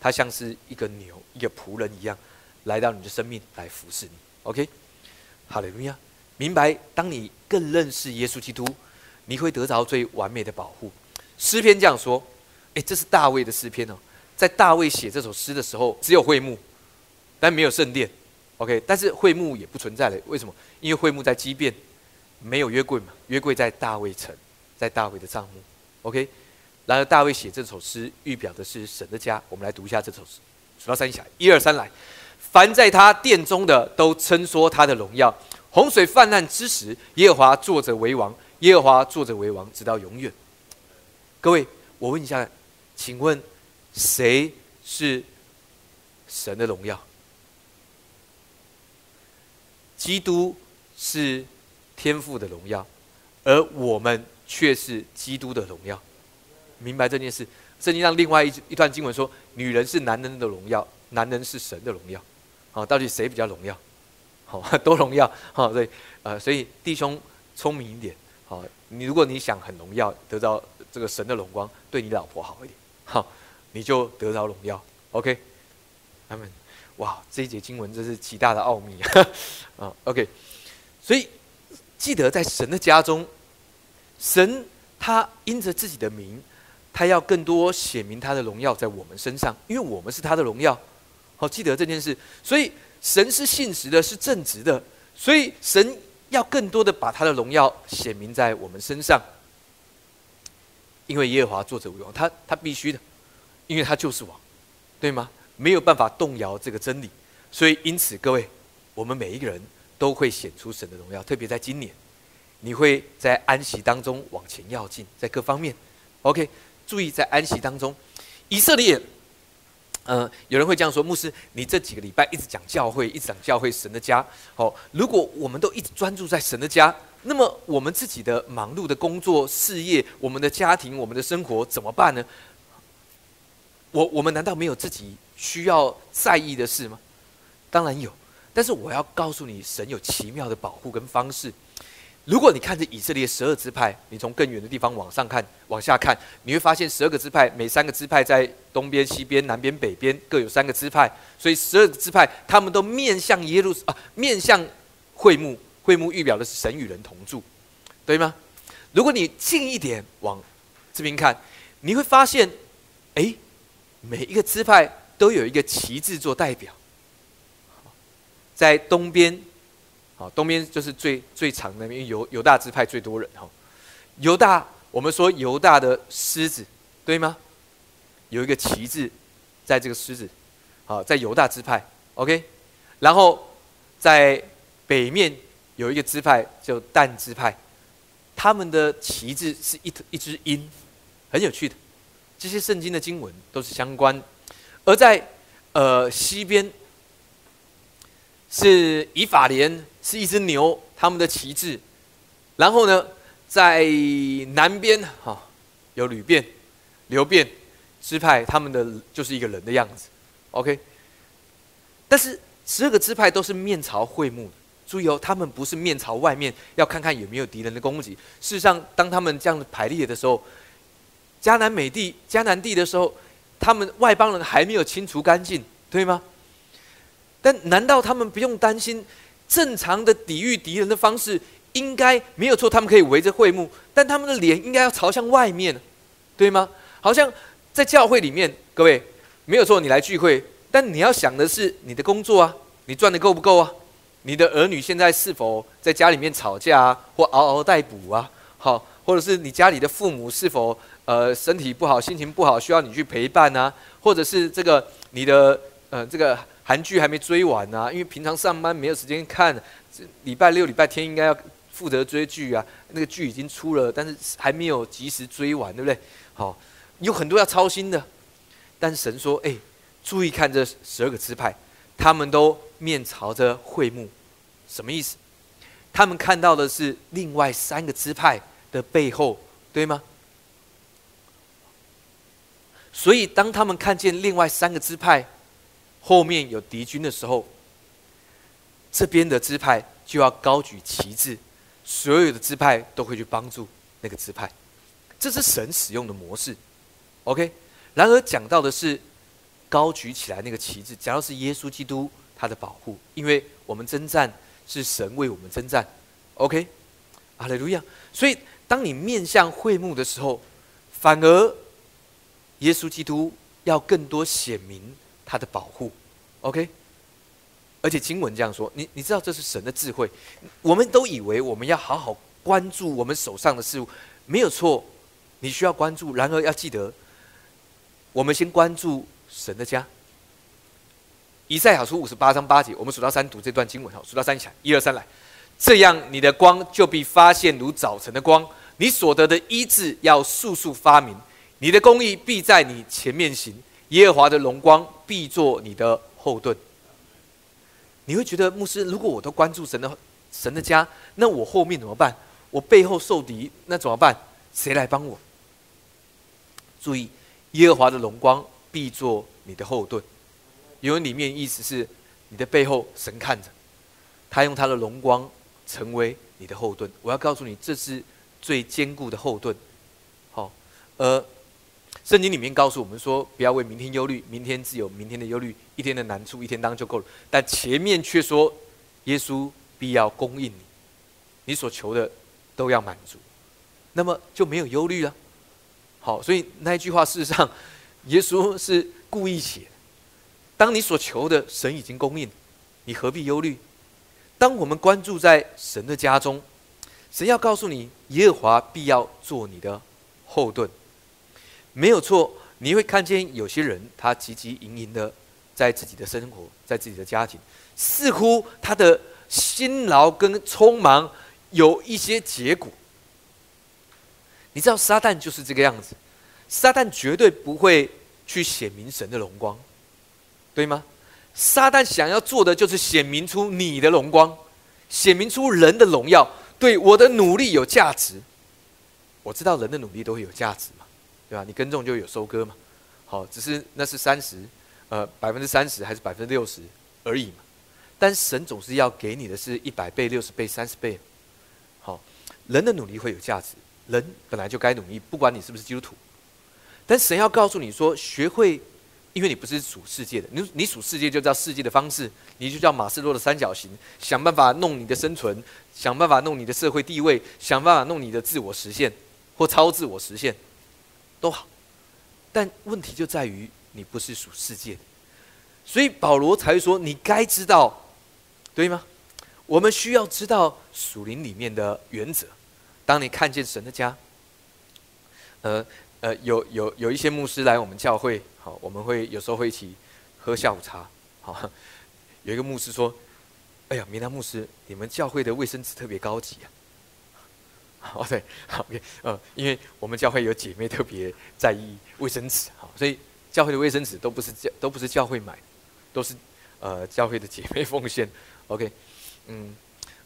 [SPEAKER 1] 他像是一个牛，一个仆人一样，来到你的生命来服侍你。OK，好了，路亚。明白，当你更认识耶稣基督，你会得着最完美的保护。诗篇这样说：“哎，这是大卫的诗篇哦。在大卫写这首诗的时候，只有会幕，但没有圣殿。OK，但是会幕也不存在了。为什么？因为会幕在畸变，没有约柜嘛。约柜在大卫城，在大卫的帐幕。OK，然而大卫写这首诗，预表的是神的家。我们来读一下这首诗，数到三下，一二三，来。凡在他殿中的，都称说他的荣耀。”洪水泛滥之时，耶和华坐着为王，耶和华坐着为王，直到永远。各位，我问一下，请问谁是神的荣耀？基督是天父的荣耀，而我们却是基督的荣耀。明白这件事？圣经上另外一一段经文说：“女人是男人的荣耀，男人是神的荣耀。”好，到底谁比较荣耀？好，多荣耀，好，所以，呃，所以弟兄聪明一点，好，你如果你想很荣耀，得到这个神的荣光，对你老婆好一点，好，你就得到荣耀，OK，他们，哇，这一节经文真是极大的奥秘啊，OK，所以记得在神的家中，神他因着自己的名，他要更多显明他的荣耀在我们身上，因为我们是他的荣耀，好，记得这件事，所以。神是信实的，是正直的，所以神要更多的把他的荣耀显明在我们身上。因为耶和华作者为王，他他必须的，因为他就是王，对吗？没有办法动摇这个真理，所以因此各位，我们每一个人都会显出神的荣耀。特别在今年，你会在安息当中往前要进，在各方面，OK，注意在安息当中，以色列。嗯，有人会这样说：牧师，你这几个礼拜一直讲教会，一直讲教会神的家。哦，如果我们都一直专注在神的家，那么我们自己的忙碌的工作、事业、我们的家庭、我们的生活怎么办呢？我我们难道没有自己需要在意的事吗？当然有，但是我要告诉你，神有奇妙的保护跟方式。如果你看着以色列十二支派，你从更远的地方往上看、往下看，你会发现十二个支派，每三个支派在东边、西边、南边、北边各有三个支派，所以十二个支派他们都面向耶路啊，面向会幕，会幕预表的是神与人同住，对吗？如果你近一点往这边看，你会发现，哎，每一个支派都有一个旗帜做代表，在东边，啊，东边就是最最长的，因为犹犹大支派最多人哈。犹大，我们说犹大的狮子，对吗？有一个旗帜，在这个狮子，好，在犹大支派，OK。然后在北面有一个支派叫但支派，他们的旗帜是一一只鹰，很有趣的。这些圣经的经文都是相关。而在呃西边是以法莲，是一只牛，他们的旗帜。然后呢，在南边哈有吕变、刘变支派，他们的就是一个人的样子。OK，但是十二个支派都是面朝会幕的。注意哦，他们不是面朝外面，要看看有没有敌人的攻击。事实上，当他们这样排列的时候，迦南美地、迦南地的时候。他们外邦人还没有清除干净，对吗？但难道他们不用担心正常的抵御敌人的方式应该没有错？他们可以围着会幕，但他们的脸应该要朝向外面，对吗？好像在教会里面，各位没有错，你来聚会，但你要想的是你的工作啊，你赚的够不够啊？你的儿女现在是否在家里面吵架啊，或嗷嗷待哺啊？好，或者是你家里的父母是否？呃，身体不好，心情不好，需要你去陪伴啊，或者是这个你的呃这个韩剧还没追完啊，因为平常上班没有时间看，礼拜六、礼拜天应该要负责追剧啊，那个剧已经出了，但是还没有及时追完，对不对？好，有很多要操心的，但神说，哎，注意看这十二个支派，他们都面朝着会幕，什么意思？他们看到的是另外三个支派的背后，对吗？所以，当他们看见另外三个支派后面有敌军的时候，这边的支派就要高举旗帜，所有的支派都会去帮助那个支派。这是神使用的模式。OK。然而讲到的是高举起来那个旗帜，讲到是耶稣基督他的保护，因为我们征战是神为我们征战。OK。阿利路亚。所以，当你面向会幕的时候，反而。耶稣基督要更多显明他的保护，OK？而且经文这样说，你你知道这是神的智慧。我们都以为我们要好好关注我们手上的事物，没有错，你需要关注。然而要记得，我们先关注神的家。以赛亚书五十八章八节，我们数到三读这段经文，好，数到三起来，一二三来。这样你的光就必发现如早晨的光，你所得的医治要速速发明。你的公义必在你前面行，耶和华的荣光必做你的后盾。你会觉得牧师，如果我都关注神的神的家，那我后面怎么办？我背后受敌，那怎么办？谁来帮我？注意，耶和华的荣光必做你的后盾，因为里面意思是你的背后神看着，他用他的荣光成为你的后盾。我要告诉你，这是最坚固的后盾。好，呃。圣经里面告诉我们说：“不要为明天忧虑，明天自有明天的忧虑。一天的难处，一天当就够了。”但前面却说：“耶稣必要供应你，你所求的都要满足，那么就没有忧虑了。”好，所以那一句话事实上，耶稣是故意写。当你所求的神已经供应，你何必忧虑？当我们关注在神的家中，神要告诉你：耶和华必要做你的后盾。没有错，你会看见有些人，他汲汲营营的在自己的生活，在自己的家庭，似乎他的辛劳跟匆忙有一些结果。你知道撒旦就是这个样子，撒旦绝对不会去显明神的荣光，对吗？撒旦想要做的就是显明出你的荣光，显明出人的荣耀。对我的努力有价值，我知道人的努力都会有价值。对吧？你耕种就有收割嘛，好，只是那是三十，呃，百分之三十还是百分之六十而已嘛。但神总是要给你的是一百倍、六十倍、三十倍。好，人的努力会有价值，人本来就该努力，不管你是不是基督徒。但神要告诉你说，学会，因为你不是属世界的，你你属世界就叫世界的方式，你就叫马斯洛的三角形，想办法弄你的生存，想办法弄你的社会地位，想办法弄你的自我实现或超自我实现。都好，但问题就在于你不是属世界的，所以保罗才会说你该知道，对吗？我们需要知道属灵里面的原则。当你看见神的家，呃呃，有有有一些牧师来我们教会，好，我们会有时候会一起喝下午茶。好，有一个牧师说：“哎呀，明南牧师，你们教会的卫生纸特别高级啊。” 哦，对，好，OK，呃，因为我们教会有姐妹特别在意卫生纸，好，所以教会的卫生纸都不是教都不是教会买，都是呃教会的姐妹奉献，OK，嗯，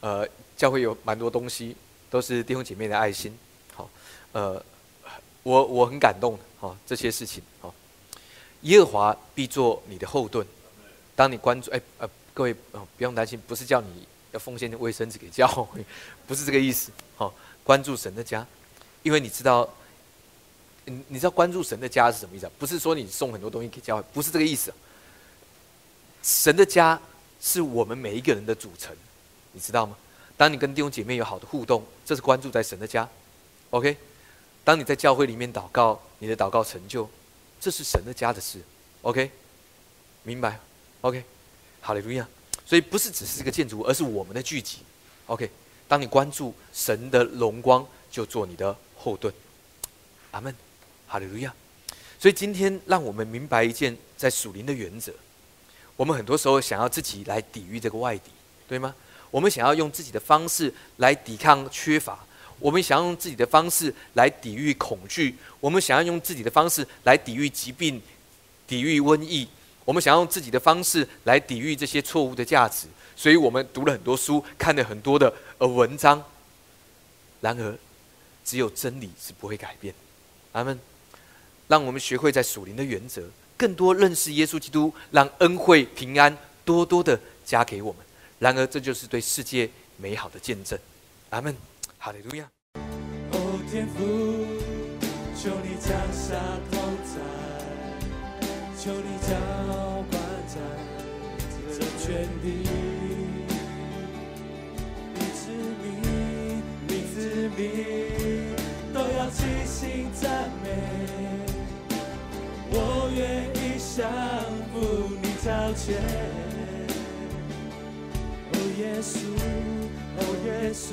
[SPEAKER 1] 呃，教会有蛮多东西都是弟兄姐妹的爱心，好，呃，我我很感动，好这些事情，好，耶和华必做你的后盾，当你关注，哎呃，各位呃不用担心，不是叫你要奉献卫生纸给教会，不是这个意思，好。关注神的家，因为你知道，你你知道关注神的家是什么意思？不是说你送很多东西给教会，不是这个意思。神的家是我们每一个人的组成，你知道吗？当你跟弟兄姐妹有好的互动，这是关注在神的家。OK，当你在教会里面祷告，你的祷告成就，这是神的家的事。OK，明白？OK，好利路亚。所以不是只是这个建筑物，而是我们的聚集。OK。当你关注神的荣光，就做你的后盾。阿门，哈利路亚。所以今天让我们明白一件在属灵的原则：我们很多时候想要自己来抵御这个外敌，对吗？我们想要用自己的方式来抵抗缺乏，我们想要用自己的方式来抵御恐惧，我们想要用自己的方式来抵御疾病、抵御瘟疫，我们想要用自己的方式来抵御这些错误的价值。所以我们读了很多书，看了很多的呃文章。然而，只有真理是不会改变。阿门。让我们学会在属灵的原则，更多认识耶稣基督，让恩惠平安多多的加给我们。然而，这就是对世界美好的见证。阿门。哈利路亚。哦，天父，求你降下同在，求你浇灌在这全地。你都要齐心赞美，我愿意降服你朝前。哦耶稣，哦耶稣，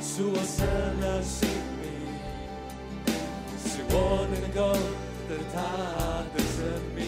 [SPEAKER 1] 是我舍了性命，是我能够得他的生命。